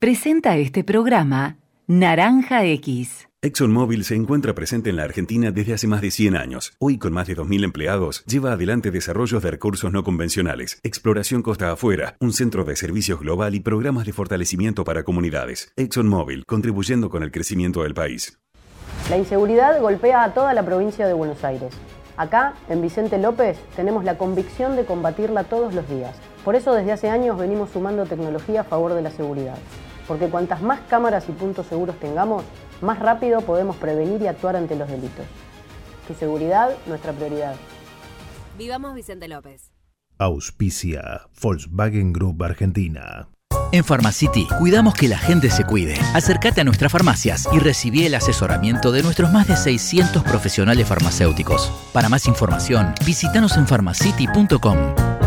Presenta este programa Naranja X. ExxonMobil se encuentra presente en la Argentina desde hace más de 100 años. Hoy, con más de 2.000 empleados, lleva adelante desarrollos de recursos no convencionales, exploración costa afuera, un centro de servicios global y programas de fortalecimiento para comunidades. ExxonMobil, contribuyendo con el crecimiento del país. La inseguridad golpea a toda la provincia de Buenos Aires. Acá, en Vicente López, tenemos la convicción de combatirla todos los días. Por eso desde hace años venimos sumando tecnología a favor de la seguridad. Porque cuantas más cámaras y puntos seguros tengamos, más rápido podemos prevenir y actuar ante los delitos. Tu seguridad, nuestra prioridad. Vivamos Vicente López. Auspicia Volkswagen Group Argentina. En Pharmacity cuidamos que la gente se cuide. Acércate a nuestras farmacias y recibí el asesoramiento de nuestros más de 600 profesionales farmacéuticos. Para más información, visítanos en pharmacity.com.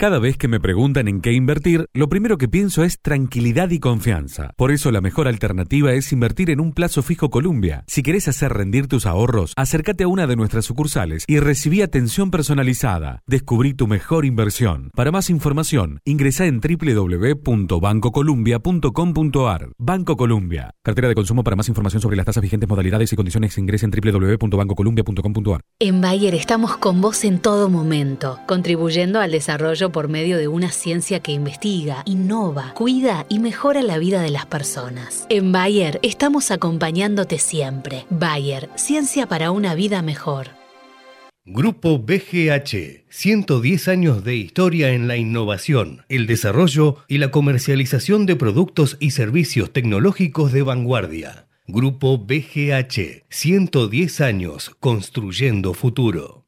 Cada vez que me preguntan en qué invertir, lo primero que pienso es tranquilidad y confianza. Por eso la mejor alternativa es invertir en un plazo fijo Columbia. Si querés hacer rendir tus ahorros, acércate a una de nuestras sucursales y recibí atención personalizada. Descubrí tu mejor inversión. Para más información, ingresa en www.bancocolumbia.com.ar. Banco Columbia. Cartera de consumo para más información sobre las tasas vigentes, modalidades y condiciones ingresa en www.bancocolumbia.com.ar. En Bayer estamos con vos en todo momento, contribuyendo al desarrollo por medio de una ciencia que investiga, innova, cuida y mejora la vida de las personas. En Bayer estamos acompañándote siempre. Bayer, ciencia para una vida mejor. Grupo BGH, 110 años de historia en la innovación, el desarrollo y la comercialización de productos y servicios tecnológicos de vanguardia. Grupo BGH, 110 años construyendo futuro.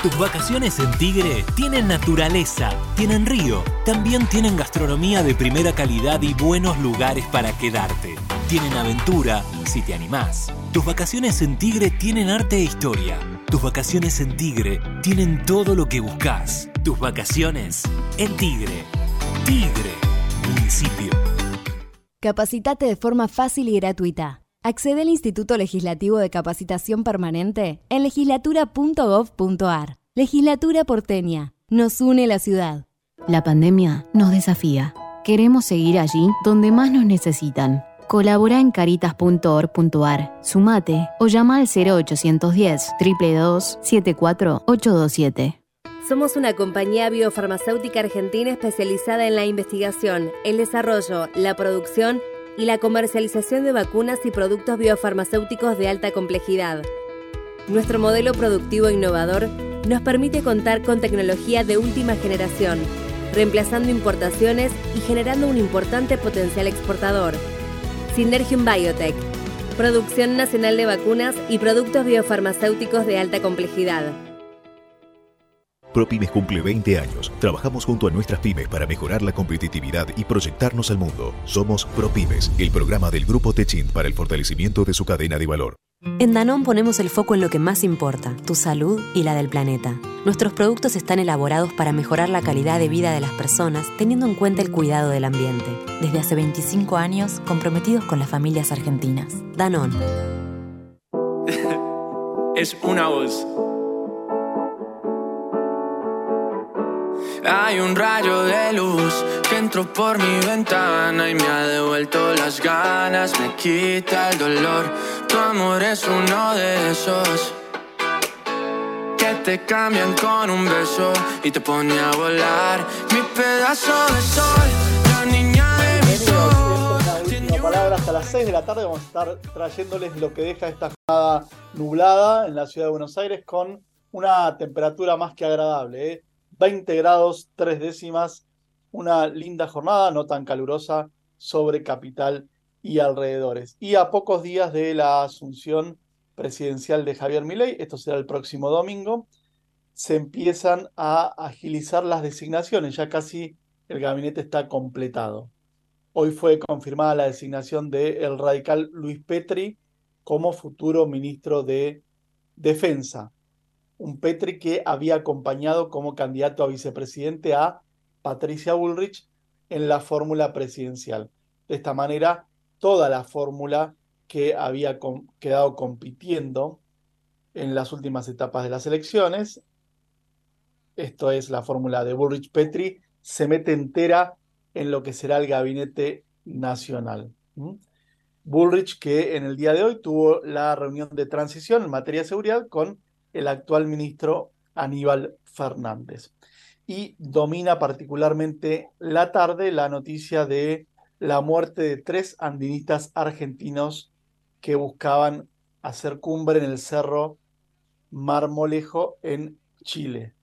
Tus vacaciones en Tigre tienen naturaleza, tienen río, también tienen gastronomía de primera calidad y buenos lugares para quedarte. Tienen aventura, si te animás. Tus vacaciones en Tigre tienen arte e historia. Tus vacaciones en Tigre tienen todo lo que buscas. Tus vacaciones en Tigre. Tigre, municipio. Capacitate de forma fácil y gratuita. Accede al Instituto Legislativo de Capacitación Permanente en legislatura.gov.ar. Legislatura porteña. Nos une la ciudad. La pandemia nos desafía. Queremos seguir allí donde más nos necesitan. Colabora en caritas.org.ar, sumate o llama al 0810 322 74827. Somos una compañía biofarmacéutica argentina especializada en la investigación, el desarrollo, la producción y la comercialización de vacunas y productos biofarmacéuticos de alta complejidad. Nuestro modelo productivo innovador nos permite contar con tecnología de última generación, reemplazando importaciones y generando un importante potencial exportador. Synergium Biotech, producción nacional de vacunas y productos biofarmacéuticos de alta complejidad. ProPymes cumple 20 años. Trabajamos junto a nuestras pymes para mejorar la competitividad y proyectarnos al mundo. Somos ProPymes, el programa del Grupo Techint para el fortalecimiento de su cadena de valor. En Danón ponemos el foco en lo que más importa, tu salud y la del planeta. Nuestros productos están elaborados para mejorar la calidad de vida de las personas teniendo en cuenta el cuidado del ambiente. Desde hace 25 años, comprometidos con las familias argentinas. Danón. es una voz. Hay un rayo de luz que entró por mi ventana y me ha devuelto las ganas, me quita el dolor. Tu amor es uno de esos que te cambian con un beso y te pone a volar. Mi pedazo de sol, la niña de mi sol. Última palabra hasta las 6 de la tarde vamos a estar trayéndoles lo que deja esta jornada nublada en la ciudad de Buenos Aires con una temperatura más que agradable. ¿eh? 20 grados, 3 décimas, una linda jornada, no tan calurosa, sobre capital y alrededores. Y a pocos días de la asunción presidencial de Javier Milei, esto será el próximo domingo, se empiezan a agilizar las designaciones, ya casi el gabinete está completado. hoy fue confirmada la designación del radical Luis Petri como futuro ministro de Defensa. Un Petri que había acompañado como candidato a vicepresidente a Patricia Bullrich en la fórmula presidencial. De esta manera, toda la fórmula que había quedado compitiendo en las últimas etapas de las elecciones, esto es la fórmula de Bullrich Petri, se mete entera en lo que será el gabinete nacional. Bullrich, que en el día de hoy tuvo la reunión de transición en materia de seguridad con el actual ministro Aníbal Fernández. Y domina particularmente la tarde la noticia de la muerte de tres andinistas argentinos que buscaban hacer cumbre en el cerro Marmolejo en Chile.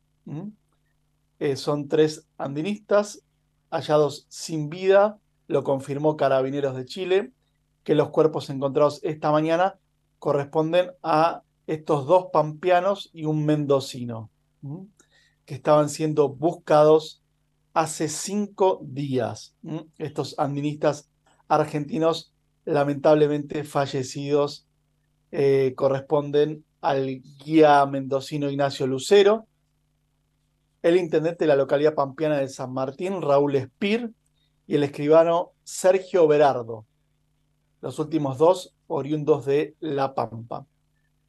Eh, son tres andinistas hallados sin vida, lo confirmó Carabineros de Chile, que los cuerpos encontrados esta mañana corresponden a estos dos pampeanos y un mendocino, que estaban siendo buscados hace cinco días. Estos andinistas argentinos lamentablemente fallecidos eh, corresponden al guía mendocino Ignacio Lucero, el intendente de la localidad pampeana de San Martín, Raúl Espir, y el escribano Sergio Berardo, los últimos dos oriundos de La Pampa.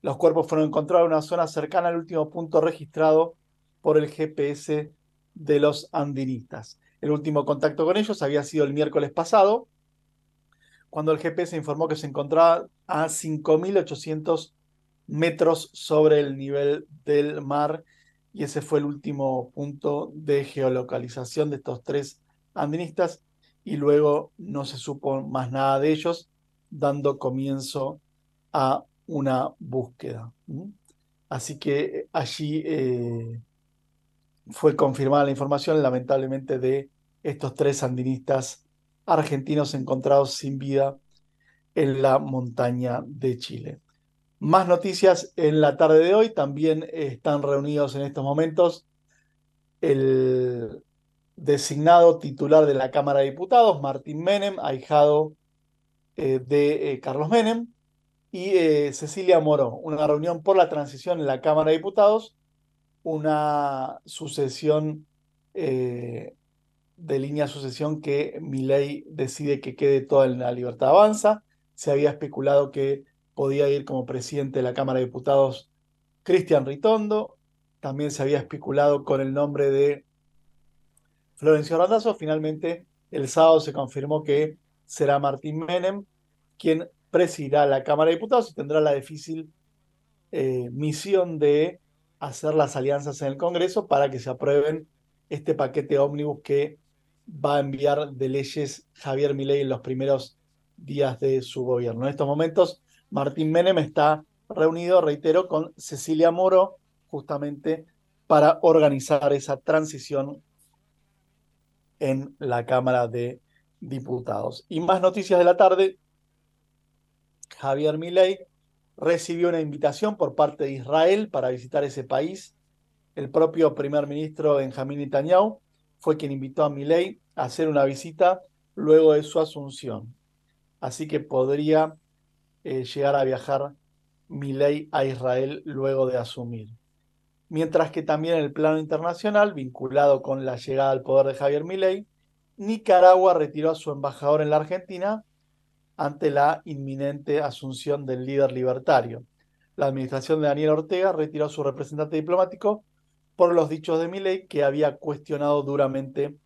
Los cuerpos fueron encontrados en una zona cercana al último punto registrado por el GPS de los andinistas. El último contacto con ellos había sido el miércoles pasado, cuando el GPS informó que se encontraba a 5.800 metros sobre el nivel del mar y ese fue el último punto de geolocalización de estos tres andinistas y luego no se supo más nada de ellos, dando comienzo a una búsqueda. Así que allí eh, fue confirmada la información, lamentablemente, de estos tres sandinistas argentinos encontrados sin vida en la montaña de Chile. Más noticias en la tarde de hoy. También están reunidos en estos momentos el designado titular de la Cámara de Diputados, Martín Menem, ahijado eh, de eh, Carlos Menem, y eh, Cecilia Moró. Una reunión por la transición en la Cámara de Diputados una sucesión eh, de línea sucesión que mi ley decide que quede toda en la libertad avanza. Se había especulado que podía ir como presidente de la Cámara de Diputados Cristian Ritondo. También se había especulado con el nombre de Florencio Randazzo. Finalmente, el sábado se confirmó que será Martín Menem quien presidirá la Cámara de Diputados y tendrá la difícil eh, misión de hacer las alianzas en el Congreso para que se aprueben este paquete ómnibus que va a enviar de leyes Javier Milei en los primeros días de su gobierno. En estos momentos, Martín Menem está reunido, reitero, con Cecilia Moro, justamente para organizar esa transición en la Cámara de Diputados. Y más noticias de la tarde. Javier Milei recibió una invitación por parte de Israel para visitar ese país. El propio primer ministro Benjamín Netanyahu fue quien invitó a Milei a hacer una visita luego de su asunción. Así que podría eh, llegar a viajar Milei a Israel luego de asumir. Mientras que también en el plano internacional, vinculado con la llegada al poder de Javier Milei, Nicaragua retiró a su embajador en la Argentina ante la inminente asunción del líder libertario. La administración de Daniel Ortega retiró a su representante diplomático por los dichos de Milei que había cuestionado duramente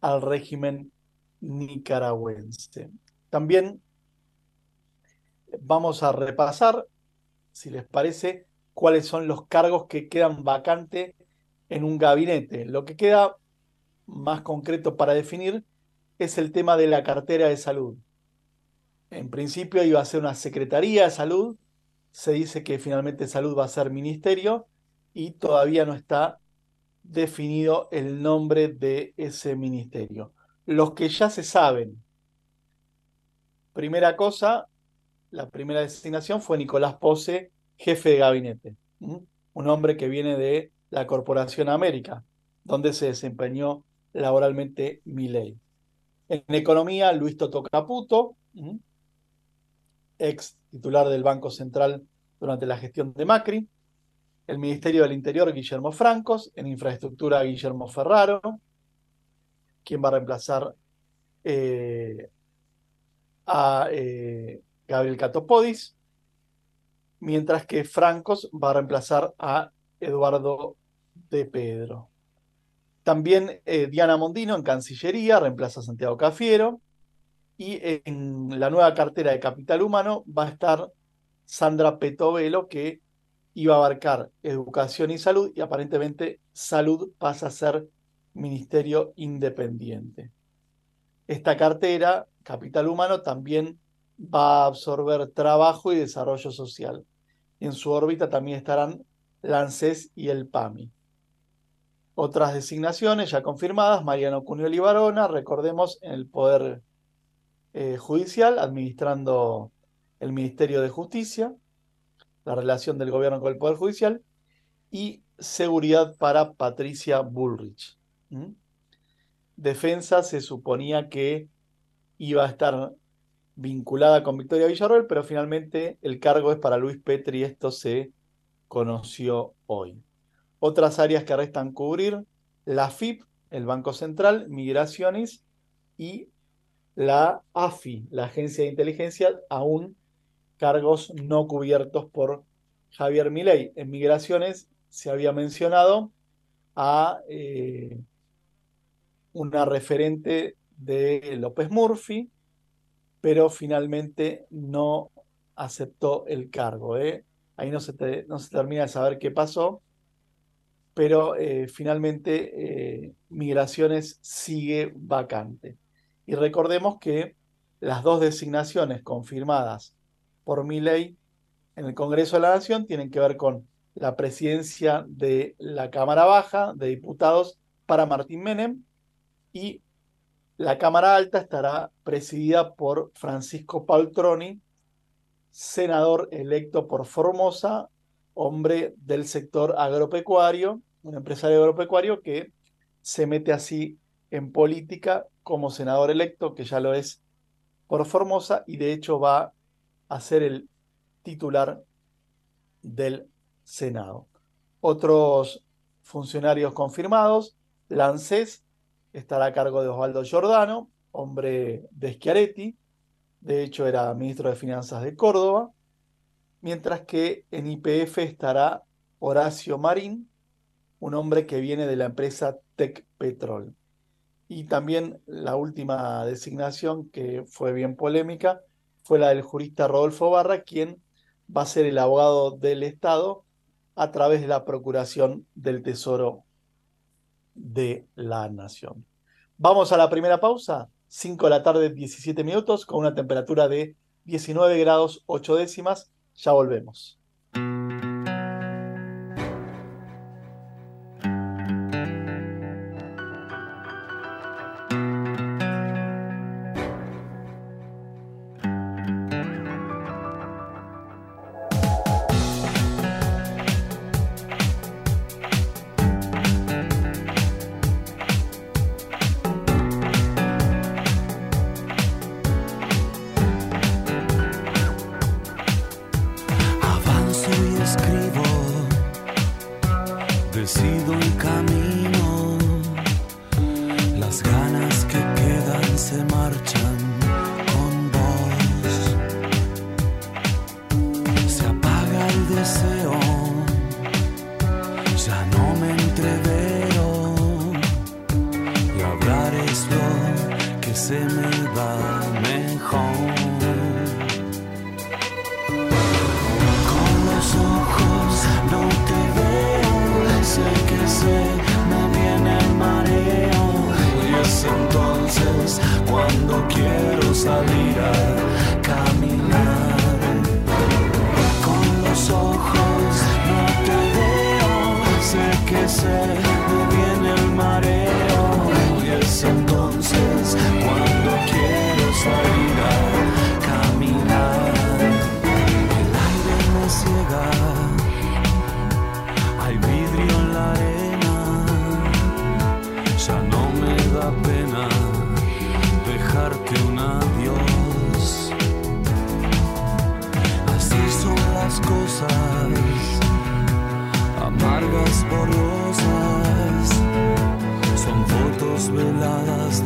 al régimen nicaragüense. También vamos a repasar, si les parece, cuáles son los cargos que quedan vacantes en un gabinete. Lo que queda más concreto para definir es el tema de la cartera de salud. En principio iba a ser una Secretaría de Salud, se dice que finalmente Salud va a ser ministerio y todavía no está definido el nombre de ese ministerio. Los que ya se saben. Primera cosa, la primera designación fue Nicolás Pose, jefe de gabinete, un hombre que viene de la Corporación América, donde se desempeñó laboralmente Milei. En economía, Luis Toto Caputo, ex titular del Banco Central durante la gestión de Macri. El Ministerio del Interior, Guillermo Francos. En infraestructura, Guillermo Ferraro, quien va a reemplazar eh, a eh, Gabriel Catopodis, mientras que Francos va a reemplazar a Eduardo de Pedro. También eh, Diana Mondino en Cancillería reemplaza a Santiago Cafiero. Y en la nueva cartera de Capital Humano va a estar Sandra Petovelo, que iba a abarcar educación y salud, y aparentemente salud pasa a ser ministerio independiente. Esta cartera, Capital Humano, también va a absorber trabajo y desarrollo social. En su órbita también estarán Lancés y el PAMI. Otras designaciones ya confirmadas, Mariano Cunio Libarona, recordemos, en el Poder eh, Judicial, administrando el Ministerio de Justicia, la relación del gobierno con el Poder Judicial, y seguridad para Patricia Bullrich. Defensa se suponía que iba a estar vinculada con Victoria Villarroel, pero finalmente el cargo es para Luis Petri y esto se conoció hoy. Otras áreas que restan cubrir, la FIP, el Banco Central, Migraciones y la AFI, la Agencia de Inteligencia, aún cargos no cubiertos por Javier Milei. En Migraciones se había mencionado a eh, una referente de López Murphy, pero finalmente no aceptó el cargo. ¿eh? Ahí no se, termina de saber qué pasó, pero eh, finalmente Migraciones sigue vacante. Y recordemos que las dos designaciones confirmadas por mi ley en el Congreso de la Nación tienen que ver con la presidencia de la Cámara Baja de Diputados para Martín Menem y la Cámara Alta estará presidida por Francisco Paltroni, senador electo por Formosa, hombre del sector agropecuario, un empresario agropecuario que se mete así en política como senador electo, que ya lo es por Formosa, y de hecho va a ser el titular del Senado. Otros funcionarios confirmados, Lancés estará a cargo de Osvaldo Giordano, hombre de Schiaretti, de hecho era ministro de Finanzas de Córdoba, mientras que en IPF estará Horacio Marín, un hombre que viene de la empresa Tech Petrol. Y también la última designación, que fue bien polémica, fue la del jurista Rodolfo Barra, quien va a ser el abogado del Estado a través de la Procuración del Tesoro de la Nación. Vamos a la primera pausa, 5 de la tarde, 17 minutos, con una temperatura de 19 grados 8 décimas. Ya volvemos.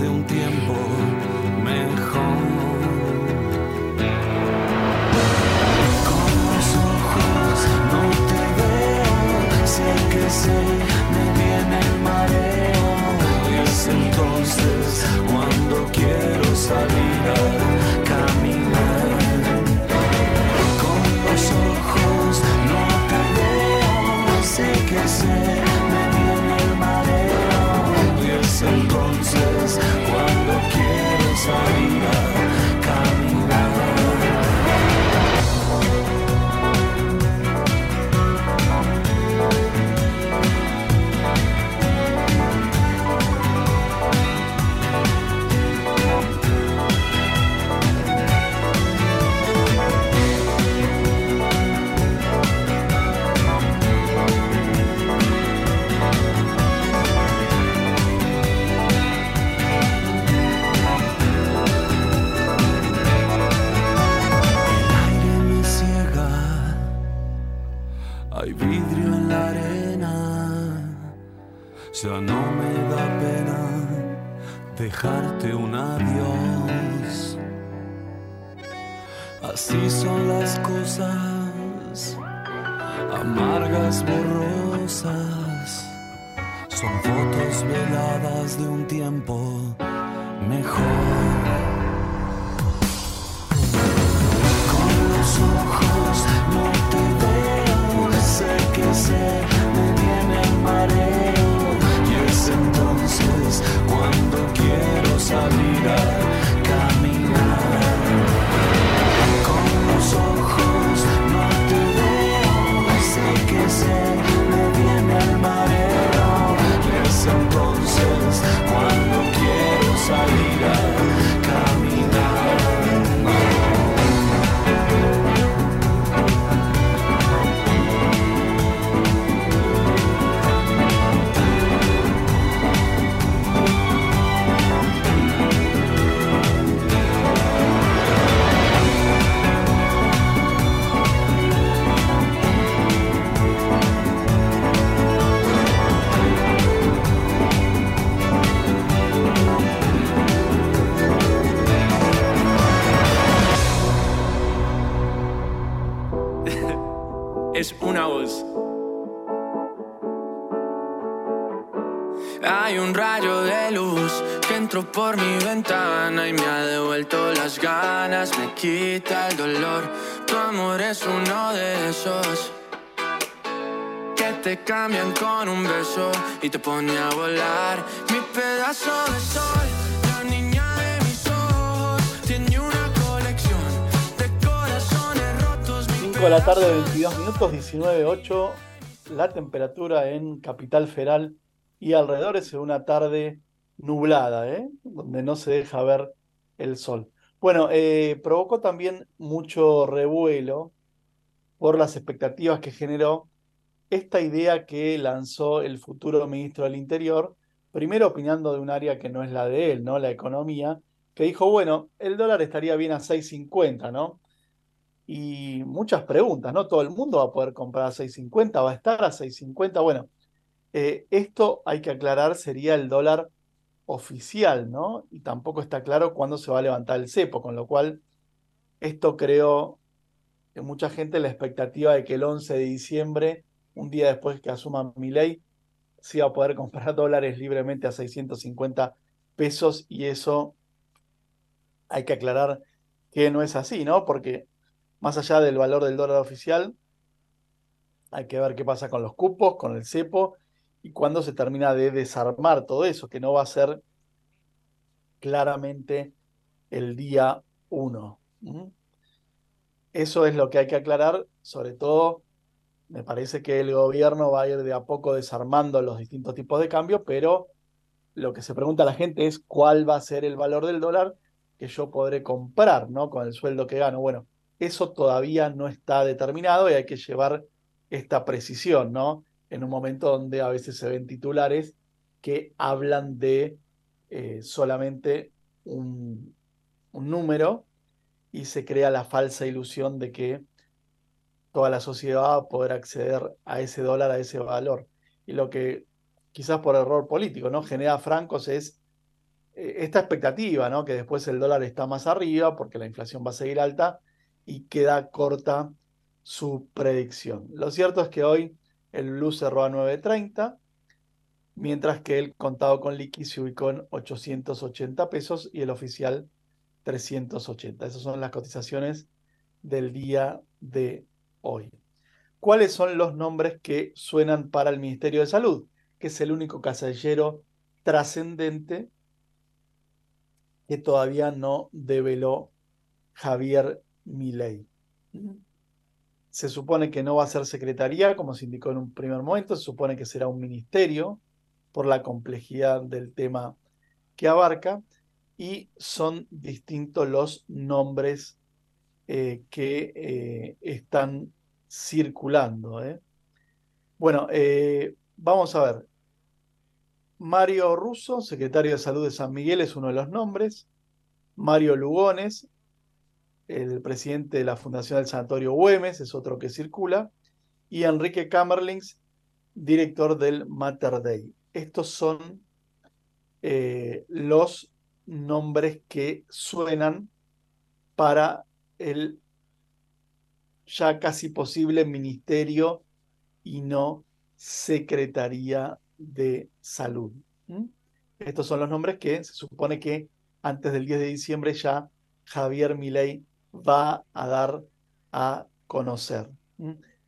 Un tiempo mejor. Con los ojos no te veo, sé que sé, me viene el mareo. Es entonces cuando quiero salir hay vidrio en la arena, ya no me da pena dejarte un adiós. Así son las cosas, amargas, borrosas, son fotos veladas de un tiempo mejor. Con los ojos no te cuando quiero salir a caminar. Con los ojos no te veo, sé que sé, me viene el mareo. Y es entonces cuando quiero salir entró por mi ventana y me ha devuelto las ganas, me quita el dolor. Tu amor es uno de esos que te cambian con un beso y te pone a volar. Mi pedazo de sol, la niña de mis ojos, tiene una colección de corazones rotos. 5 de la tarde, 22 minutos, 19.8. La temperatura en Capital Federal y alrededores de una tarde nublada, ¿eh? donde no se deja ver el sol. Bueno, eh, provocó también mucho revuelo por las expectativas que generó esta idea que lanzó el futuro ministro del Interior, primero opinando de un área que no es la de él, ¿no? La economía, que dijo, bueno, el dólar estaría bien a 6.50, ¿no? Y muchas preguntas, ¿no? Todo el mundo va a poder comprar a 6.50, va a estar a 6.50. Bueno, eh, esto hay que aclarar, sería el dólar oficial, ¿no? Y tampoco está claro cuándo se va a levantar el cepo, con lo cual esto creó en mucha gente la expectativa de que el 11 de diciembre, un día después que asuma Milei, se iba a poder comprar dólares libremente a 650 pesos y eso hay que aclarar que no es así, ¿no? Porque más allá del valor del dólar oficial, hay que ver qué pasa con los cupos, con el cepo cuándo se termina de desarmar todo eso, que no va a ser claramente el día 1. Eso es lo que hay que aclarar, sobre todo me parece que el gobierno va a ir de a poco desarmando los distintos tipos de cambio, pero lo que se pregunta a la gente es cuál va a ser el valor del dólar que yo podré comprar, ¿no? Con el sueldo que gano. Bueno, eso todavía no está determinado y hay que llevar esta precisión, ¿no? En un momento donde a veces se ven titulares que hablan de eh, solamente un, un número y se crea la falsa ilusión de que toda la sociedad va a poder acceder a ese dólar, a ese valor. y lo que quizás por error político, ¿no? Genera francos es eh, esta expectativa, ¿no? Que después el dólar está más arriba porque la inflación va a seguir alta y queda corta su predicción. Lo cierto es que hoy el blue cerró a 9.30, mientras que el contado con liqui se ubicó en 880 pesos y el oficial 380. Esas son las cotizaciones del día de hoy. ¿Cuáles son los nombres que suenan para el Ministerio de Salud? Que es el único casillero trascendente que todavía no develó Javier Milei. Se supone que no va a ser secretaría, como se indicó en un primer momento, se supone que será un ministerio por la complejidad del tema que abarca y son distintos los nombres eh, que eh, están circulando. ¿eh? Bueno, vamos a ver. Mario Russo, secretario de Salud de San Miguel, es uno de los nombres. Mario Lugones, el presidente de la Fundación del Sanatorio Güemes, es otro que circula. Y Enrique Kammerlings, director del Mater Dei. Estos son los nombres que suenan para el ya casi posible ministerio y no secretaría de salud. Estos son los nombres que se supone que antes del 10 de diciembre ya Javier Milei va a dar a conocer.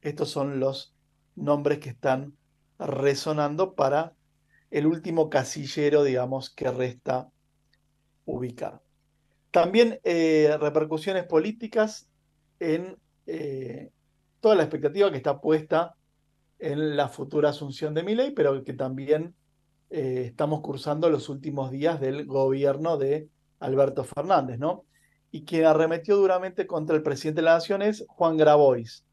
Estos son los nombres que están resonando para el último casillero, digamos, que resta ubicar. También eh, repercusiones políticas en eh, toda la expectativa que está puesta en la futura asunción de Milei, pero que también eh, estamos cursando los últimos días del gobierno de Alberto Fernández, ¿no? Y quien arremetió duramente contra el presidente de la Nación es Juan Grabois,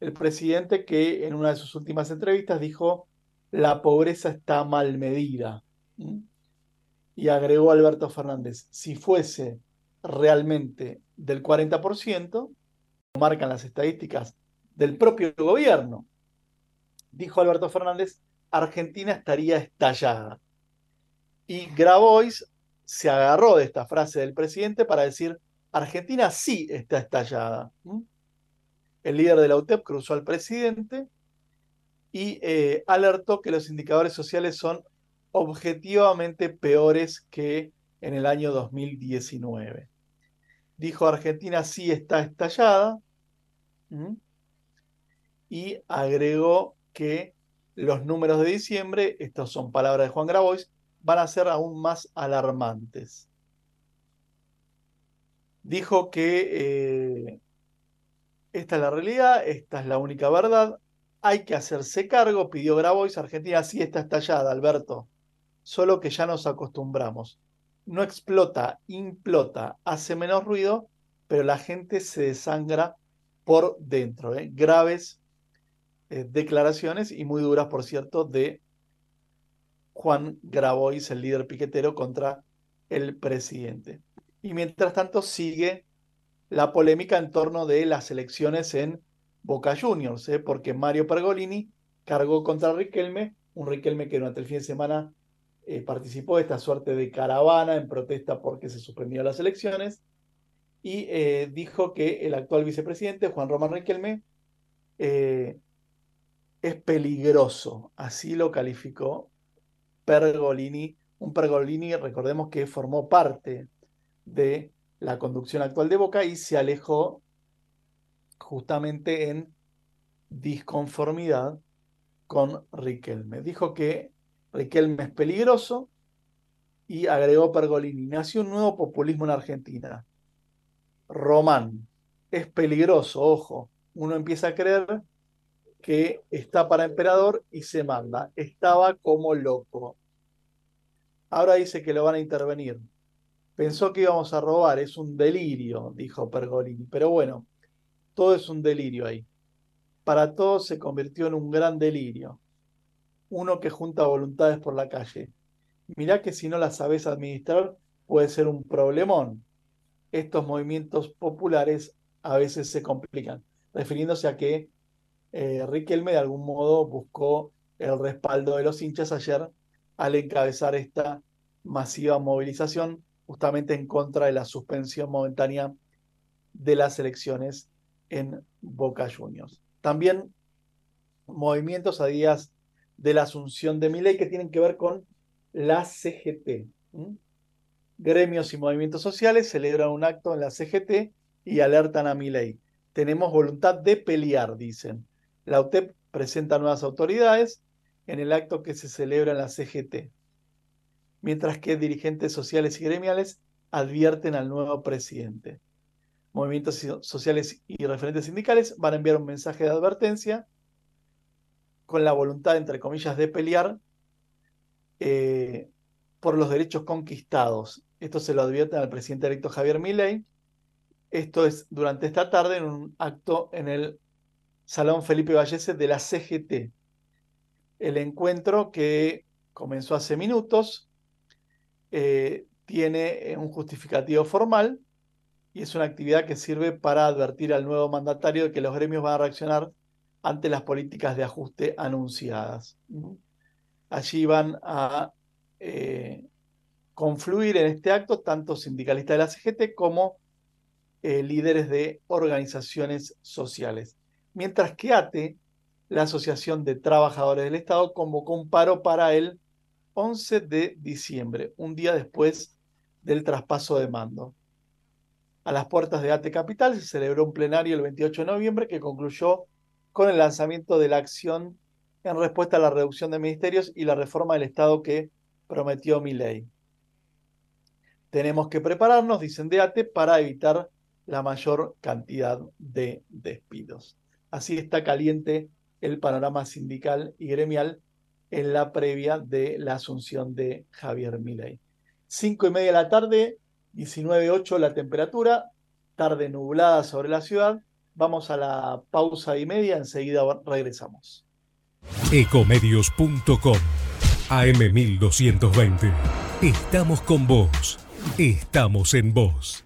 el presidente que en una de sus últimas entrevistas dijo, la pobreza está mal medida. Y agregó Alberto Fernández, si fuese realmente del 40%, marcan las estadísticas del propio gobierno, dijo Alberto Fernández, Argentina estaría estallada. Y Grabois se agarró de esta frase del presidente para decir, Argentina sí está estallada. El líder de la UTEP cruzó al presidente y eh, alertó que los indicadores sociales son objetivamente peores que en el año 2019. Dijo Argentina sí está estallada y agregó que los números de diciembre, estas son palabras de Juan Grabois, van a ser aún más alarmantes. Dijo que eh, esta es la realidad, esta es la única verdad, hay que hacerse cargo, pidió Grabois, Argentina sí está estallada, Alberto solo que ya nos acostumbramos. No explota, implota, hace menos ruido, pero la gente se desangra por dentro. ¿eh? Graves eh, declaraciones y muy duras, por cierto, de Juan Grabois, el líder piquetero, contra el presidente. Y mientras tanto sigue la polémica en torno de las elecciones en Boca Juniors, ¿eh? porque Mario Pergolini cargó contra Riquelme, un Riquelme que durante el fin de semana eh, participó de esta suerte de caravana en protesta porque se suspendieron las elecciones y eh, dijo que el actual vicepresidente, Juan Román Riquelme, es peligroso, así lo calificó Pergolini, un Pergolini, recordemos que formó parte de la conducción actual de Boca y se alejó justamente en disconformidad con Riquelme. Dijo que Riquelme es peligroso y agregó Pergolini, nació un nuevo populismo en Argentina. Román, es peligroso, ojo, uno empieza a creer que está para emperador y se manda. Estaba como loco. Ahora dice que lo van a intervenir. Pensó que íbamos a robar, es un delirio, dijo Pergolini. Pero bueno, todo es un delirio ahí. Para todos se convirtió en un gran delirio uno que junta voluntades por la calle. Mirá que si no las sabes administrar puede ser un problemón. Estos movimientos populares a veces se complican, refiriéndose a que eh, Riquelme de algún modo buscó el respaldo de los hinchas ayer al encabezar esta masiva movilización justamente en contra de la suspensión momentánea de las elecciones en Boca Juniors. También movimientos a días de la asunción de ley que tienen que ver con la CGT. Gremios y movimientos sociales celebran un acto en la CGT y alertan a ley. Tenemos voluntad de pelear, dicen. La UTEP presenta nuevas autoridades en el acto que se celebra en la CGT, mientras que dirigentes sociales y gremiales advierten al nuevo presidente. Movimientos sociales y referentes sindicales van a enviar un mensaje de advertencia con la voluntad, entre comillas, de pelear eh, por los derechos conquistados. Esto se lo advierten al presidente electo Javier Milei. Esto es durante esta tarde en un acto en el Salón Felipe Vallese de la CGT. El encuentro que comenzó hace minutos eh, tiene un justificativo formal y es una actividad que sirve para advertir al nuevo mandatario de que los gremios van a reaccionar ante las políticas de ajuste anunciadas. Allí van a eh, confluir en este acto tanto sindicalistas de la CGT como eh, líderes de organizaciones sociales. Mientras que ATE, la Asociación de Trabajadores del Estado, convocó un paro para el 11 de diciembre, un día después del traspaso de mando. A las puertas de ATE Capital se celebró un plenario el 28 de noviembre que concluyó con el lanzamiento de la acción en respuesta a la reducción de ministerios y la reforma del Estado que prometió mi ley. Tenemos que prepararnos, dicen de ATE, para evitar la mayor cantidad de despidos. Así está caliente el panorama sindical y gremial en la previa de la asunción de Javier Milei. Cinco y media de la tarde, 19.8 la temperatura, tarde nublada sobre la ciudad. Vamos a la pausa y media, enseguida regresamos. Ecomedios.com AM1220. Estamos con vos. Estamos en vos.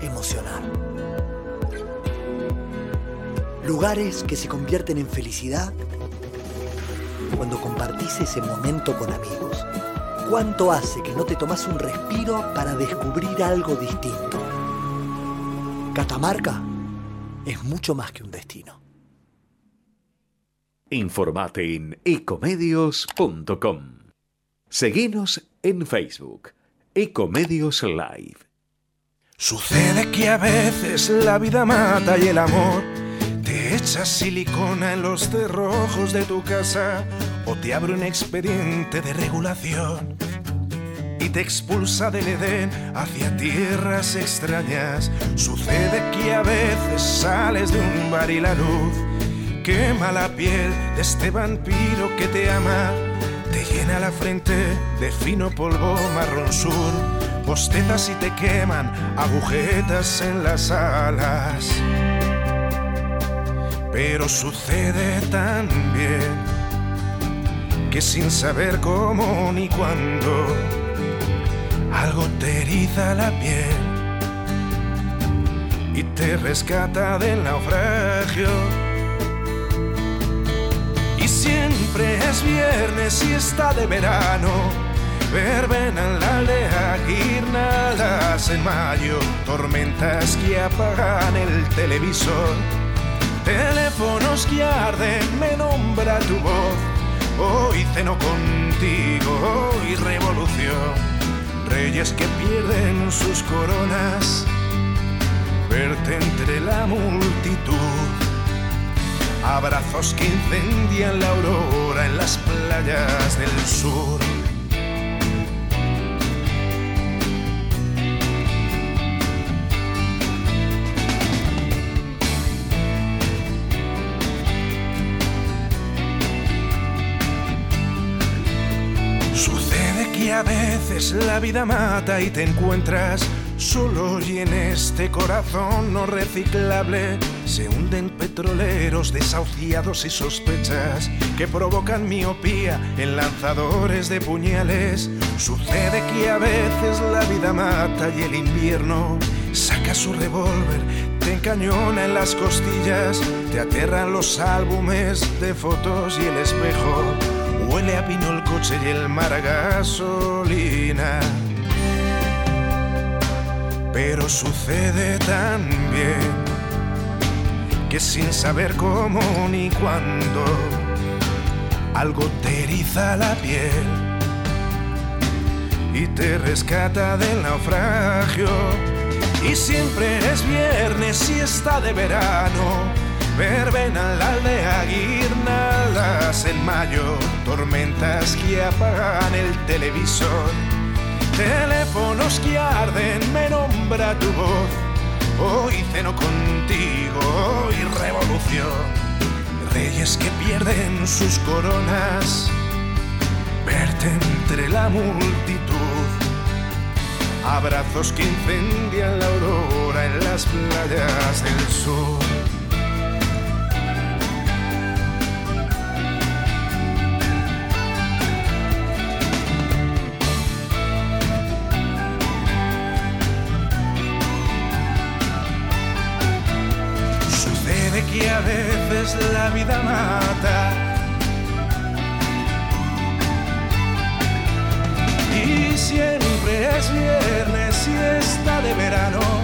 emocionar. Lugares que se convierten en felicidad cuando compartís ese momento con amigos? ¿Cuánto hace que no te tomas un respiro para descubrir algo distinto? Catamarca es mucho más que un destino. Informate en ecomedios.com. Seguinos en Facebook, Ecomedios Live. Sucede que a veces la vida mata y el amor te echas silicona en los cerrojos de tu casa o te abre un expediente de regulación y te expulsa del Edén hacia tierras extrañas. Sucede que a veces sales de un bar y la luz quema la piel de este vampiro que te ama. Te llena la frente de fino polvo marrón sur. Bostezas y te queman agujetas en las alas pero sucede también que sin saber cómo ni cuándo algo te eriza la piel y te rescata del naufragio. Siempre es viernes y está de verano. Verbena en la aldea, guirnaldas en mayo, tormentas que apagan el televisor Teléfonos que arden, me nombra tu voz. Hoy ceno contigo, hoy revolución. Reyes que pierden sus coronas, verte entre la multitud. Abrazos que incendian la aurora en las playas del sur. Sucede que a veces la vida mata y te encuentras solo y en este corazón no reciclable se hunden petroleros desahuciados y sospechas que provocan miopía en lanzadores de puñales. Sucede que a veces la vida mata y el invierno saca su revólver, te encañona en las costillas, te aterran los álbumes de fotos y el espejo. Huele a pino el coche y el mar a gasolina. Pero sucede también que sin saber cómo ni cuándo, algo te eriza la piel y te rescata del naufragio. Y siempre es viernes y está de verano. Verbena la aldea, guirnaldas en mayo, tormentas que apagan el televisor. Teléfonos que arden, me nombra tu voz. Hoy ceno contigo, hoy revolución. Reyes que pierden sus coronas, verte entre la multitud. Abrazos que incendian la aurora en las playas del sur. La vida mata. Y siempre es viernes y está de verano.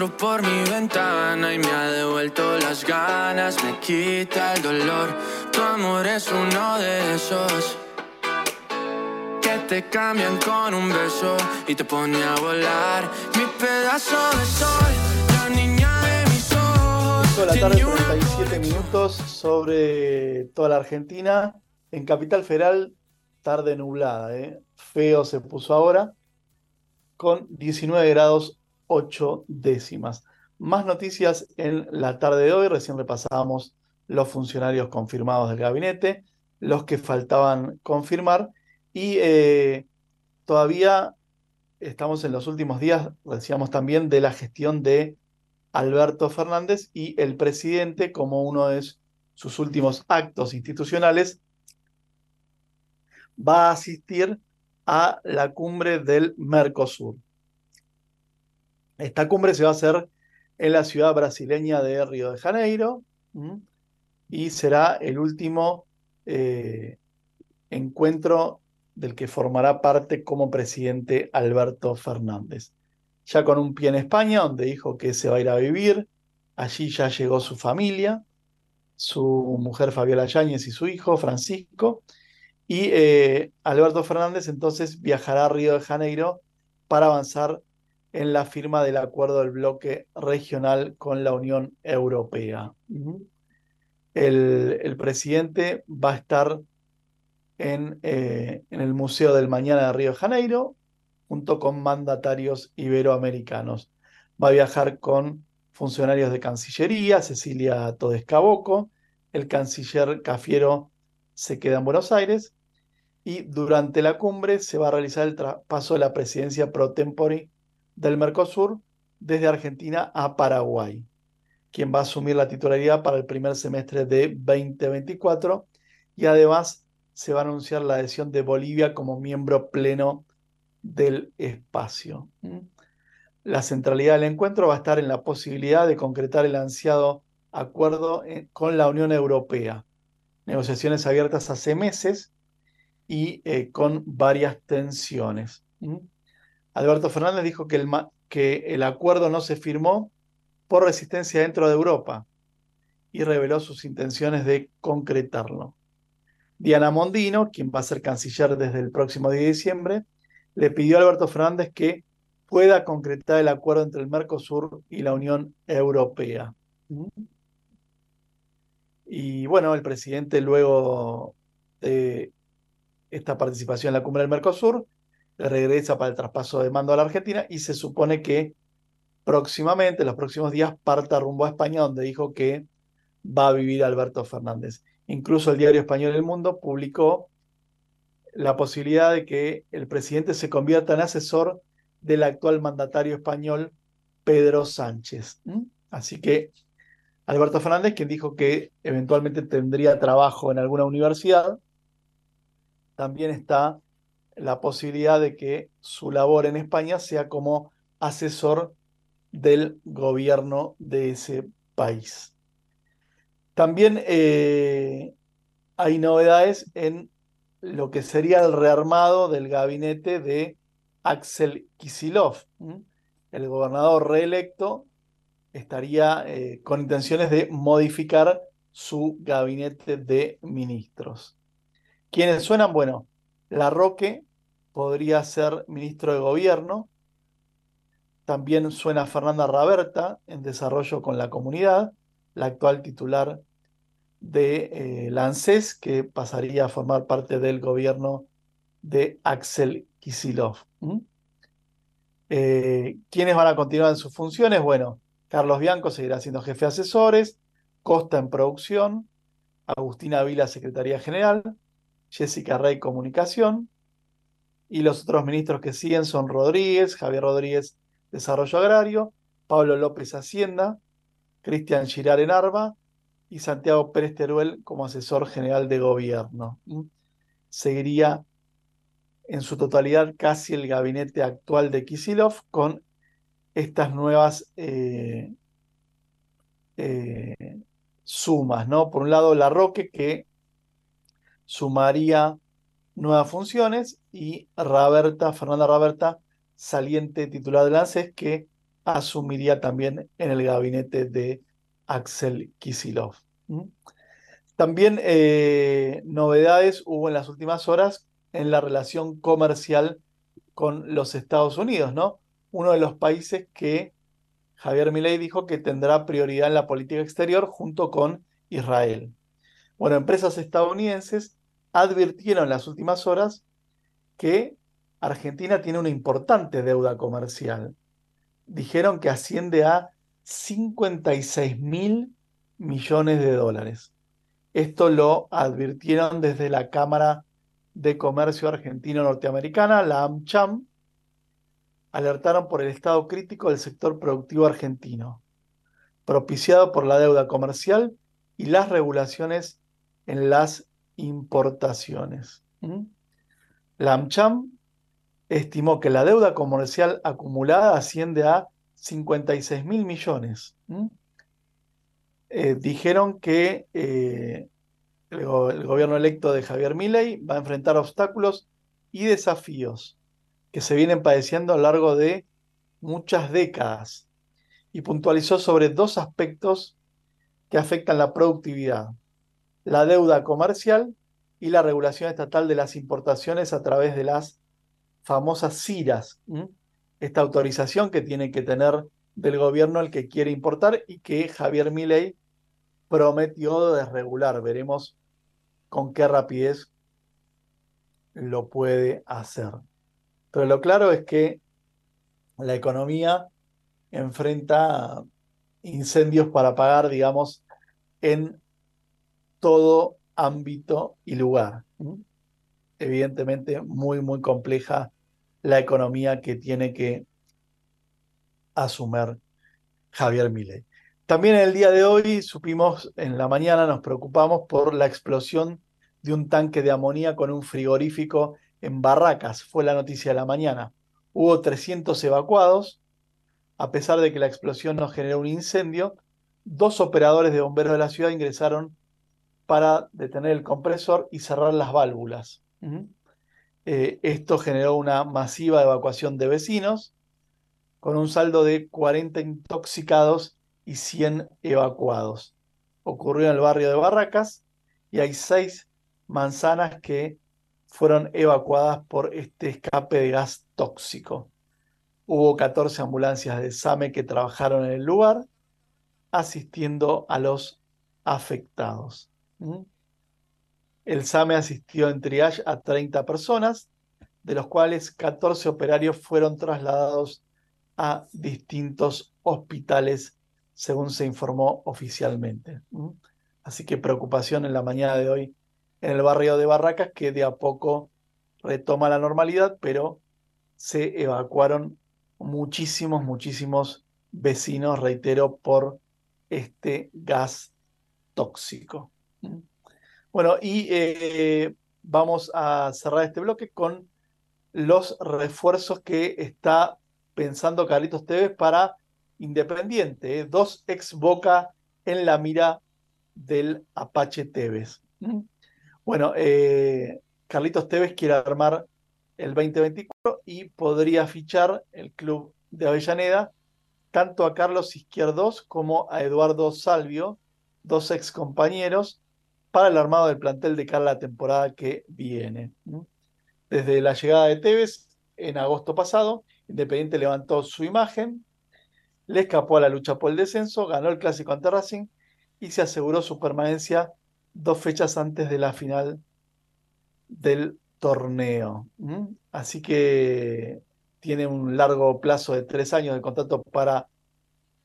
Entró por mi ventana y me ha devuelto las ganas, me quita el dolor. Tu amor es uno de esos que te cambian con un beso y te pone a volar. Mi pedazo de sol, la niña de mis ojos. La tarde, Tenía una 37 minutos sobre toda la Argentina. En Capital Federal, tarde nublada, ¿eh? Feo se puso ahora, con 19 grados 8 décimas. Más noticias en la tarde de hoy. Recién repasábamos los funcionarios confirmados del gabinete, los que faltaban confirmar. Y eh, todavía estamos en los últimos días, decíamos también, de la gestión de Alberto Fernández y el presidente, como uno de sus últimos actos institucionales, va a asistir a la cumbre del Mercosur. Esta cumbre se va a hacer en la ciudad brasileña de Río de Janeiro y será el último eh, encuentro del que formará parte como presidente Alberto Fernández. Ya con un pie en España, donde dijo que se va a ir a vivir, allí ya llegó su familia, su mujer Fabiola Yáñez y su hijo Francisco, y eh, Alberto Fernández entonces viajará a Río de Janeiro para avanzar en la firma del acuerdo del bloque regional con la Unión Europea. El, el presidente va a estar en, eh, en el Museo del Mañana de Río de Janeiro, junto con mandatarios iberoamericanos. Va a viajar con funcionarios de Cancillería, Cecilia Todescaboco, el canciller Cafiero se queda en Buenos Aires y durante la cumbre se va a realizar el traspaso de la presidencia pro tempore del Mercosur desde Argentina a Paraguay. quien va a asumir la titularidad para el primer semestre de 2024 y además se va a anunciar la adhesión de Bolivia como miembro pleno del espacio. La centralidad del encuentro va a estar en la posibilidad de concretar el ansiado acuerdo con la Unión Europea. Negociaciones abiertas hace meses y eh, con varias tensiones. Alberto Fernández dijo que el, acuerdo no se firmó por resistencia dentro de Europa y reveló sus intenciones de concretarlo. Diana Mondino, quien va a ser canciller desde el próximo día de diciembre, le pidió a Alberto Fernández que pueda concretar el acuerdo entre el Mercosur y la Unión Europea. Y bueno, el presidente luego de esta participación en la cumbre del Mercosur regresa para el traspaso de mando a la Argentina y se supone que próximamente, en los próximos días, parta rumbo a España, donde dijo que va a vivir Alberto Fernández. Incluso el diario español El Mundo publicó la posibilidad de que el presidente se convierta en asesor del actual mandatario español Pedro Sánchez. Así que Alberto Fernández, quien dijo que eventualmente tendría trabajo en alguna universidad, también está la posibilidad de que su labor en España sea como asesor del gobierno de ese país. También eh, hay novedades en lo que sería el rearmado del gabinete de Axel Kisilov. El gobernador reelecto estaría eh, con intenciones de modificar su gabinete de ministros. ¿Quiénes suenan? Bueno, Larroque podría ser ministro de gobierno, también suena Fernanda Raberta en desarrollo con la comunidad, la actual titular de eh, que pasaría a formar parte del gobierno de Axel Kisilov. Eh, ¿Quiénes van a continuar en sus funciones? Bueno, Carlos Bianco seguirá siendo jefe de asesores, Costa en producción, Agustina Vila, secretaría general, Jessica Rey, comunicación, y los otros ministros que siguen son Rodríguez, Javier Rodríguez, Desarrollo Agrario, Pablo López Hacienda, Cristian Girar en Arba y Santiago Pérez Teruel como asesor general de gobierno. Seguiría en su totalidad casi el gabinete actual de Kisilov con estas nuevas eh, eh, sumas, ¿no? Por un lado, la Roque que sumaría nuevas funciones y Raberta, Fernanda Raberta, saliente titular de ANSES, que asumiría también en el gabinete de Axel Kisilov. También eh, novedades hubo en las últimas horas en la relación comercial con los Estados Unidos, ¿no? Uno de los países que Javier Milei dijo que tendrá prioridad en la política exterior junto con Israel. Bueno, empresas estadounidenses advirtieron en las últimas horas que Argentina tiene una importante deuda comercial. Dijeron que asciende a 56 mil millones de dólares. Esto lo advirtieron desde la Cámara de Comercio Argentino-Norteamericana, la AmCham, alertaron por el estado crítico del sector productivo argentino, propiciado por la deuda comercial y las regulaciones en las importaciones. La AmCham estimó que la deuda comercial acumulada asciende a 56 mil millones. Eh, dijeron que eh, el, gobierno electo de Javier Milei va a enfrentar obstáculos y desafíos que se vienen padeciendo a lo largo de muchas décadas y puntualizó sobre dos aspectos que afectan la productividad, la deuda comercial y la regulación estatal de las importaciones a través de las famosas CIRAS, esta autorización que tiene que tener del gobierno el que quiere importar y que Javier Milei prometió desregular. Veremos con qué rapidez lo puede hacer. Pero lo claro es que la economía enfrenta incendios para pagar, digamos, en todo ámbito y lugar. Evidentemente, muy, muy compleja la economía que tiene que asumir Javier Milei. También el día de hoy supimos, en la mañana nos preocupamos por la explosión de un tanque de amoníaco en un frigorífico en Barracas. Fue la noticia de la mañana. Hubo 300 evacuados. A pesar de que la explosión no generó un incendio, dos operadores de bomberos de la ciudad ingresaron para detener el compresor y cerrar las válvulas. Eh, esto generó una masiva evacuación de vecinos, con un saldo de 40 intoxicados y 100 evacuados. Ocurrió en el barrio de Barracas y hay seis manzanas que fueron evacuadas por este escape de gas tóxico. Hubo 14 ambulancias de SAME que trabajaron en el lugar asistiendo a los afectados. El SAME asistió en triage a 30 personas, de los cuales 14 operarios fueron trasladados a distintos hospitales, según se informó oficialmente. Así que preocupación en la mañana de hoy en el barrio de Barracas, que de a poco retoma la normalidad, pero se evacuaron muchísimos, muchísimos vecinos, reitero, por este gas tóxico. Bueno, y eh, vamos a cerrar este bloque con los refuerzos que está pensando Carlitos Tevez para Independiente. ¿eh? Dos ex Boca en la mira del Apache Tevez. Bueno, eh, Carlitos Tevez quiere armar el 2024 y podría fichar el club de Avellaneda tanto a Carlos Izquierdos como a Eduardo Salvio, dos ex compañeros para el armado del plantel de cara a la temporada que viene. Desde la llegada de Tevez en agosto pasado, Independiente levantó su imagen, le escapó a la lucha por el descenso, ganó el clásico ante Racing y se aseguró su permanencia dos fechas antes de la final del torneo. Así que tiene un largo plazo de tres años de contrato para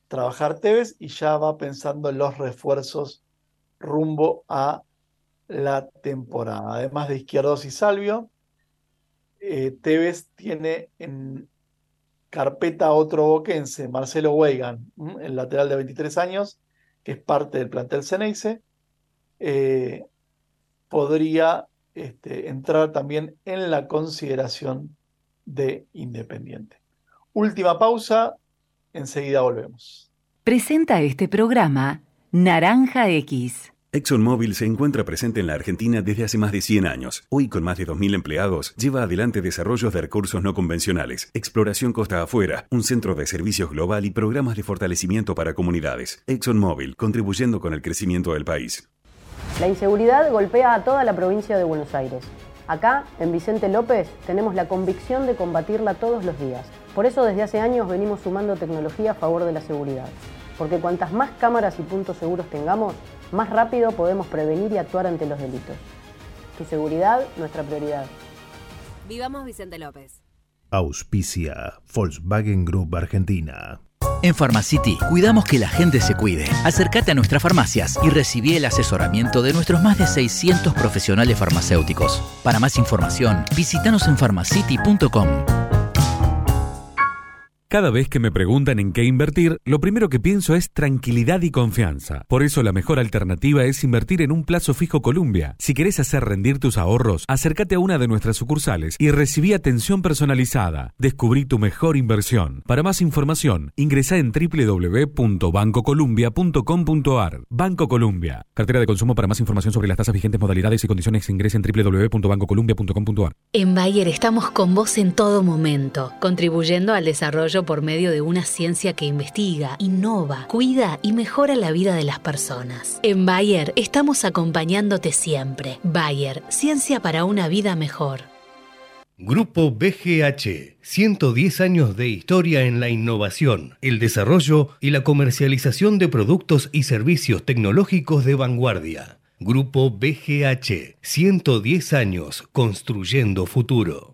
trabajar Tevez y ya va pensando en los refuerzos rumbo a la temporada. Además de Izquierdos y Salvio, eh, Tevez tiene en carpeta otro boquense, Marcelo Weigan, el lateral de 23 años, que es parte del plantel Ceneice, eh, podría este, entrar también en la consideración de Independiente. Última pausa, enseguida volvemos. Presenta este programa Naranja X. ExxonMobil se encuentra presente en la Argentina desde hace más de 100 años. Hoy, con más de 2.000 empleados, lleva adelante desarrollos de recursos no convencionales, exploración costa afuera, un centro de servicios global y programas de fortalecimiento para comunidades. ExxonMobil, contribuyendo con el crecimiento del país. La inseguridad golpea a toda la provincia de Buenos Aires. Acá, en Vicente López, tenemos la convicción de combatirla todos los días. Por eso desde hace años venimos sumando tecnología a favor de la seguridad. Porque cuantas más cámaras y puntos seguros tengamos, más rápido podemos prevenir y actuar ante los delitos. Tu seguridad, nuestra prioridad. Vivamos Vicente López. Auspicia Volkswagen Group Argentina. En Pharmacity cuidamos que la gente se cuide. Acércate a nuestras farmacias y recibí el asesoramiento de nuestros más de 600 profesionales farmacéuticos. Para más información, visítanos en pharmacity.com. Cada vez que me preguntan en qué invertir, lo primero que pienso es tranquilidad y confianza. Por eso la mejor alternativa es invertir en un plazo fijo Columbia. Si querés hacer rendir tus ahorros, acércate a una de nuestras sucursales y recibí atención personalizada. Descubrí tu mejor inversión. Para más información, ingresa en www.bancocolumbia.com.ar. Banco Columbia. Cartera de consumo para más información sobre las tasas vigentes, modalidades y condiciones ingresa en www.bancocolumbia.com.ar. En Bayer estamos con vos en todo momento, contribuyendo al desarrollo por medio de una ciencia que investiga, innova, cuida y mejora la vida de las personas. En Bayer estamos acompañándote siempre. Bayer, ciencia para una vida mejor. Grupo BGH, 110 años de historia en la innovación, el desarrollo y la comercialización de productos y servicios tecnológicos de vanguardia. Grupo BGH, 110 años construyendo futuro.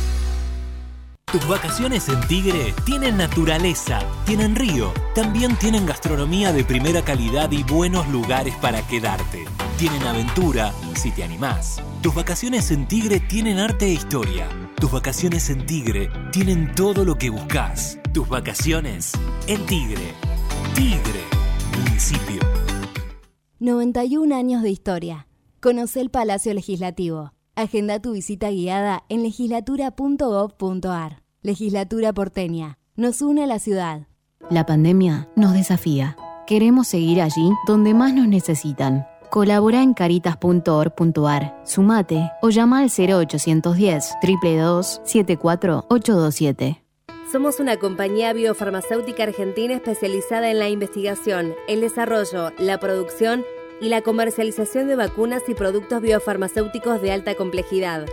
Tus vacaciones en Tigre tienen naturaleza, tienen río, también tienen gastronomía de primera calidad y buenos lugares para quedarte. Tienen aventura, si te animás. Tus vacaciones en Tigre tienen arte e historia. Tus vacaciones en Tigre tienen todo lo que buscas. Tus vacaciones en Tigre. Tigre, municipio. 91 años de historia. Conoce el Palacio Legislativo. Agenda tu visita guiada en legislatura.gov.ar. Legislatura porteña. Nos une a la ciudad. La pandemia nos desafía. Queremos seguir allí donde más nos necesitan. Colabora en caritas.org.ar, sumate o llama al 0810 322 74827. Somos una compañía biofarmacéutica argentina especializada en la investigación, el desarrollo, la producción y la comercialización de vacunas y productos biofarmacéuticos de alta complejidad.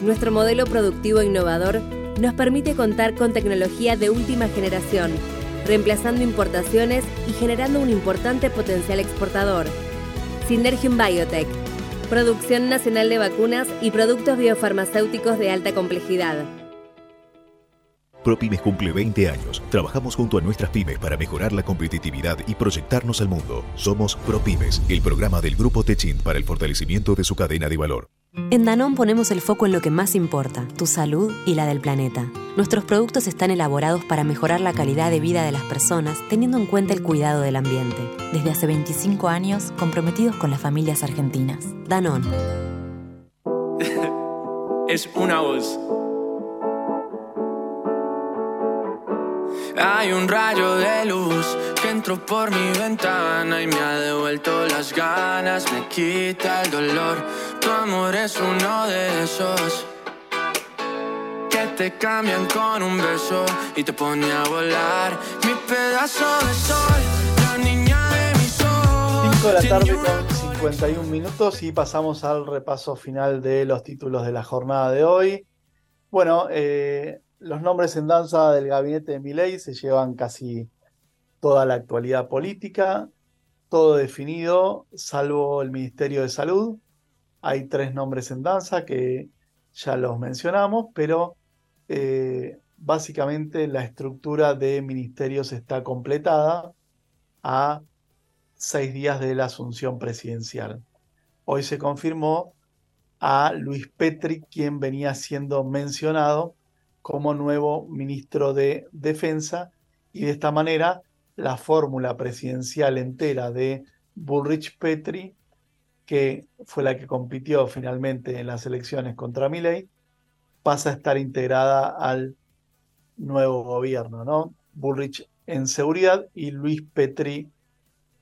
Nuestro modelo productivo innovador nos permite contar con tecnología de última generación, reemplazando importaciones y generando un importante potencial exportador. Synergium Biotech, producción nacional de vacunas y productos biofarmacéuticos de alta complejidad. ProPymes cumple 20 años. Trabajamos junto a nuestras pymes para mejorar la competitividad y proyectarnos al mundo. Somos ProPymes, el programa del Grupo Techin para el fortalecimiento de su cadena de valor. En Danón ponemos el foco en lo que más importa, tu salud y la del planeta. Nuestros productos están elaborados para mejorar la calidad de vida de las personas, teniendo en cuenta el cuidado del ambiente. Desde hace 25 años, comprometidos con las familias argentinas. Danón. es una voz. Hay un rayo de luz que entró por mi ventana y me ha devuelto las ganas, me quita el dolor. Tu amor es uno de esos que te cambian con un beso y te pone a volar. Mi pedazo de sol, la niña de mis ojos. 5 de la tarde con 51 minutos y pasamos al repaso final de los títulos de la jornada de hoy. Bueno, eh, los nombres en danza del gabinete de Milei se llevan casi toda la actualidad política, todo definido, salvo el Ministerio de Salud. Hay tres nombres en danza que ya los mencionamos, pero eh, básicamente la estructura de ministerios está completada a seis días de la asunción presidencial. Hoy se confirmó a Luis Petri, quien venía siendo mencionado como nuevo ministro de Defensa y de esta manera la fórmula presidencial entera de Bullrich Petri, que fue la que compitió finalmente en las elecciones contra Milley, pasa a estar integrada al nuevo gobierno, ¿no? Bullrich en seguridad y Luis Petri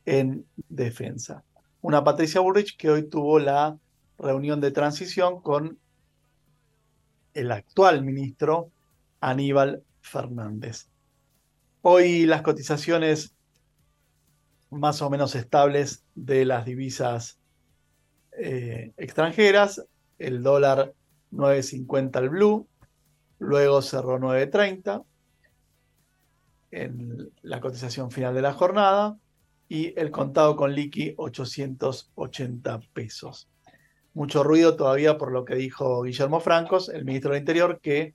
en defensa. Una Patricia Bullrich que hoy tuvo la reunión de transición con el actual ministro Aníbal Fernández. Hoy las cotizaciones más o menos estables de las divisas eh, extranjeras, el dólar 9.50 al blue, luego cerró 9.30 en la cotización final de la jornada y el contado con liqui 880 pesos. Mucho ruido todavía por lo que dijo Guillermo Francos, el ministro del Interior, que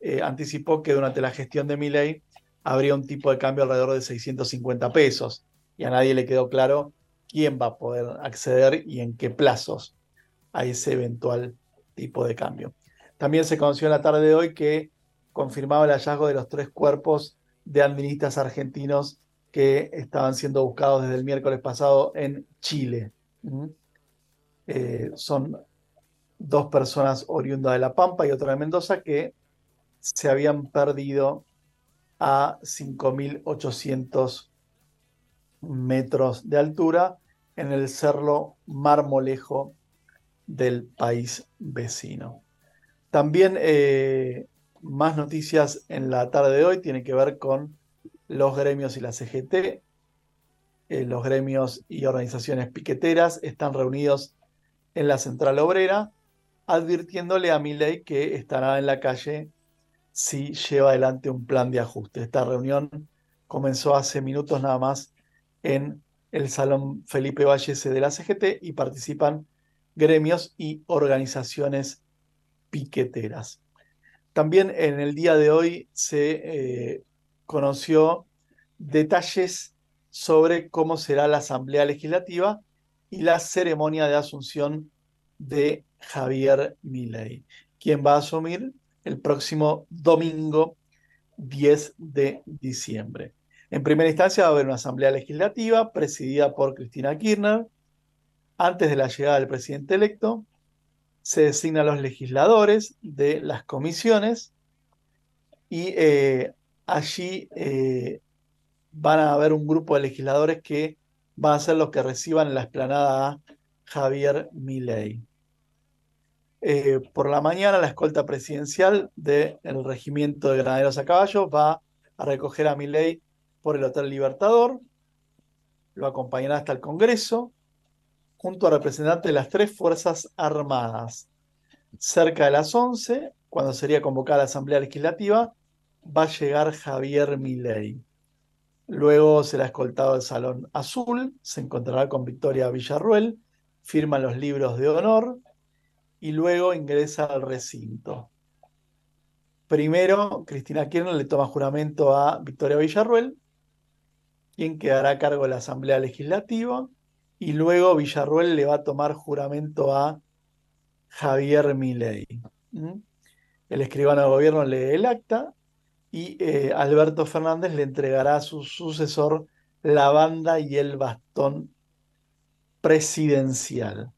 eh, anticipó que durante la gestión de Milei habría un tipo de cambio alrededor de 650 pesos y a nadie le quedó claro quién va a poder acceder y en qué plazos a ese eventual tipo de cambio. También se conoció en la tarde de hoy que confirmaba el hallazgo de los tres cuerpos de administras argentinos que estaban siendo buscados desde el miércoles pasado en Chile. ¿Mm? Eh, son dos personas oriundas de La Pampa y otra de Mendoza que se habían perdido a 5.800 metros de altura en el cerro Marmolejo del país vecino. También eh, más noticias en la tarde de hoy tienen que ver con los gremios y la CGT. Eh, los gremios y organizaciones piqueteras están reunidos en la central obrera, advirtiéndole a Milei que estará en la calle si lleva adelante un plan de ajuste. Esta reunión comenzó hace minutos nada más en el Salón Felipe Vallese de la CGT y participan gremios y organizaciones piqueteras. También en el día de hoy se eh, conoció detalles sobre cómo será la Asamblea Legislativa y la ceremonia de asunción de Javier Milei, quien va a asumir el próximo domingo 10 de diciembre. En primera instancia va a haber una asamblea legislativa presidida por Cristina Kirchner. Antes de la llegada del presidente electo, se designan los legisladores de las comisiones y eh, allí eh, van a haber un grupo de legisladores que van a ser los que reciban en la explanada a Javier Milei. Eh, por la mañana, la escolta presidencial del regimiento de granaderos a caballo va a recoger a Milei por el Hotel Libertador, lo acompañará hasta el Congreso, junto a representantes de las tres Fuerzas Armadas. Cerca de las 11, cuando sería convocada la Asamblea Legislativa, va a llegar Javier Milei. Luego será escoltado al Salón Azul, se encontrará con Victoria Villarruel, firman los libros de honor y luego ingresa al recinto. Primero, Cristina Kirchner le toma juramento a Victoria Villarruel, quien quedará a cargo de la Asamblea Legislativa, y luego Villarruel le va a tomar juramento a Javier Milei. El escribano de gobierno lee el acta y eh, Alberto Fernández le entregará a su sucesor la banda y el bastón presidencial.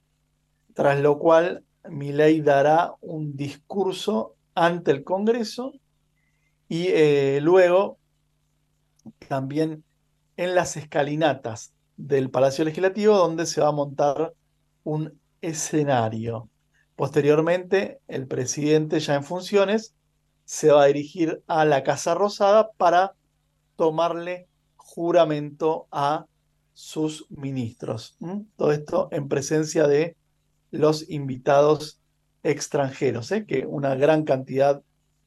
Tras lo cual, Milei dará un discurso ante el Congreso y eh, luego también en las escalinatas del Palacio Legislativo donde se va a montar un escenario. Posteriormente, el presidente ya en funciones se va a dirigir a la Casa Rosada para tomarle juramento a sus ministros. Todo esto en presencia de los invitados extranjeros, ¿eh? que una gran cantidad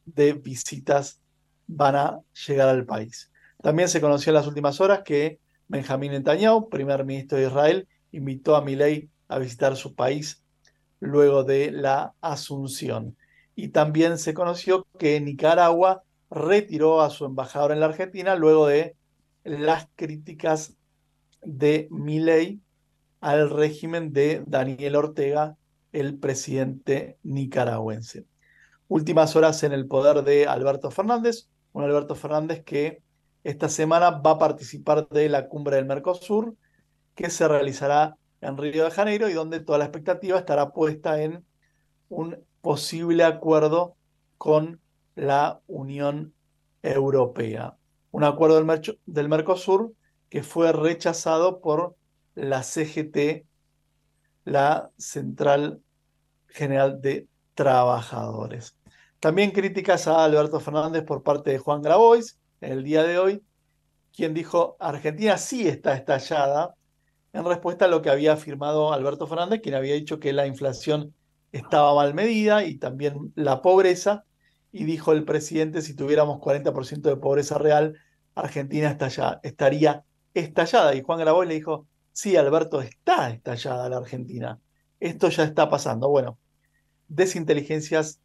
de visitas van a llegar al país. También se conoció en las últimas horas que Benjamín Netanyahu, primer ministro de Israel, invitó a Milei a visitar su país luego de la asunción. Y también se conoció que Nicaragua retiró a su embajador en la Argentina luego de las críticas de Milei al régimen de Daniel Ortega, el presidente nicaragüense. Últimas horas en el poder de Alberto Fernández, un Alberto Fernández que esta semana va a participar de la cumbre del Mercosur, que se realizará en Río de Janeiro y donde toda la expectativa estará puesta en un posible acuerdo con la Unión Europea. Un acuerdo del, Mercosur que fue rechazado por la CGT, la Central General de Trabajadores. También críticas a Alberto Fernández por parte de Juan Grabois, el día de hoy, quien dijo, Argentina sí está estallada, en respuesta a lo que había afirmado Alberto Fernández, quien había dicho que la inflación estaba mal medida y también la pobreza, y dijo el presidente, si tuviéramos 40% de pobreza real, Argentina estaría estallada. Y Juan Grabois le dijo, sí, Alberto, está estallada la Argentina. Esto ya está pasando. Bueno, desinteligencias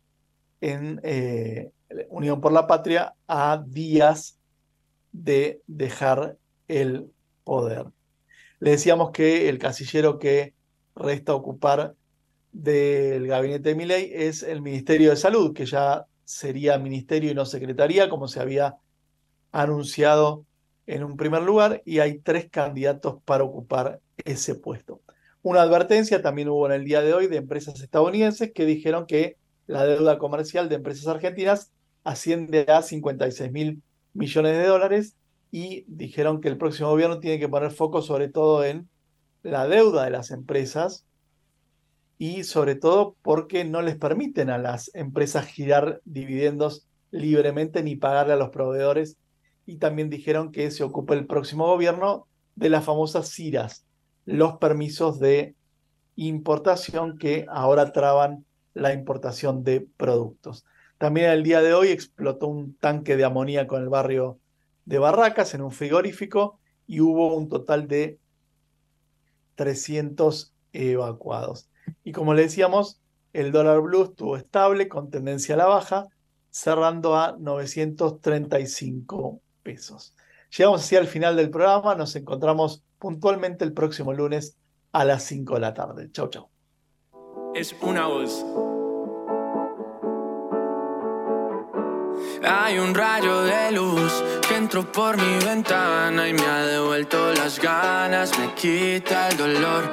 en eh, Unión por la Patria a días de dejar el poder. Le decíamos que el casillero que resta ocupar del gabinete de Miley es el Ministerio de Salud, que ya sería ministerio y no secretaría, como se había anunciado en un primer lugar, y hay tres candidatos para ocupar ese puesto. Una advertencia también hubo en el día de hoy de empresas estadounidenses que dijeron que la deuda comercial de empresas argentinas asciende a 56 mil millones de dólares y dijeron que el próximo gobierno tiene que poner foco sobre todo en la deuda de las empresas y sobre todo porque no les permiten a las empresas girar dividendos libremente ni pagarle a los proveedores. Y también dijeron que se ocupa el próximo gobierno de las famosas CIRAS, los permisos de importación que ahora traban la importación de productos. También el día de hoy explotó un tanque de amoníaco en el barrio de Barracas, en un frigorífico, y hubo un total de 300 evacuados. Y como le decíamos, el dólar blue estuvo estable con tendencia a la baja, cerrando a 935 pesos. Llegamos hacia el final del programa, nos encontramos puntualmente el próximo lunes a las 5 de la tarde. Chau, chau. Es una voz. Hay un rayo de luz que entró por mi ventana y me ha devuelto las ganas, me quita el dolor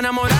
a enamorar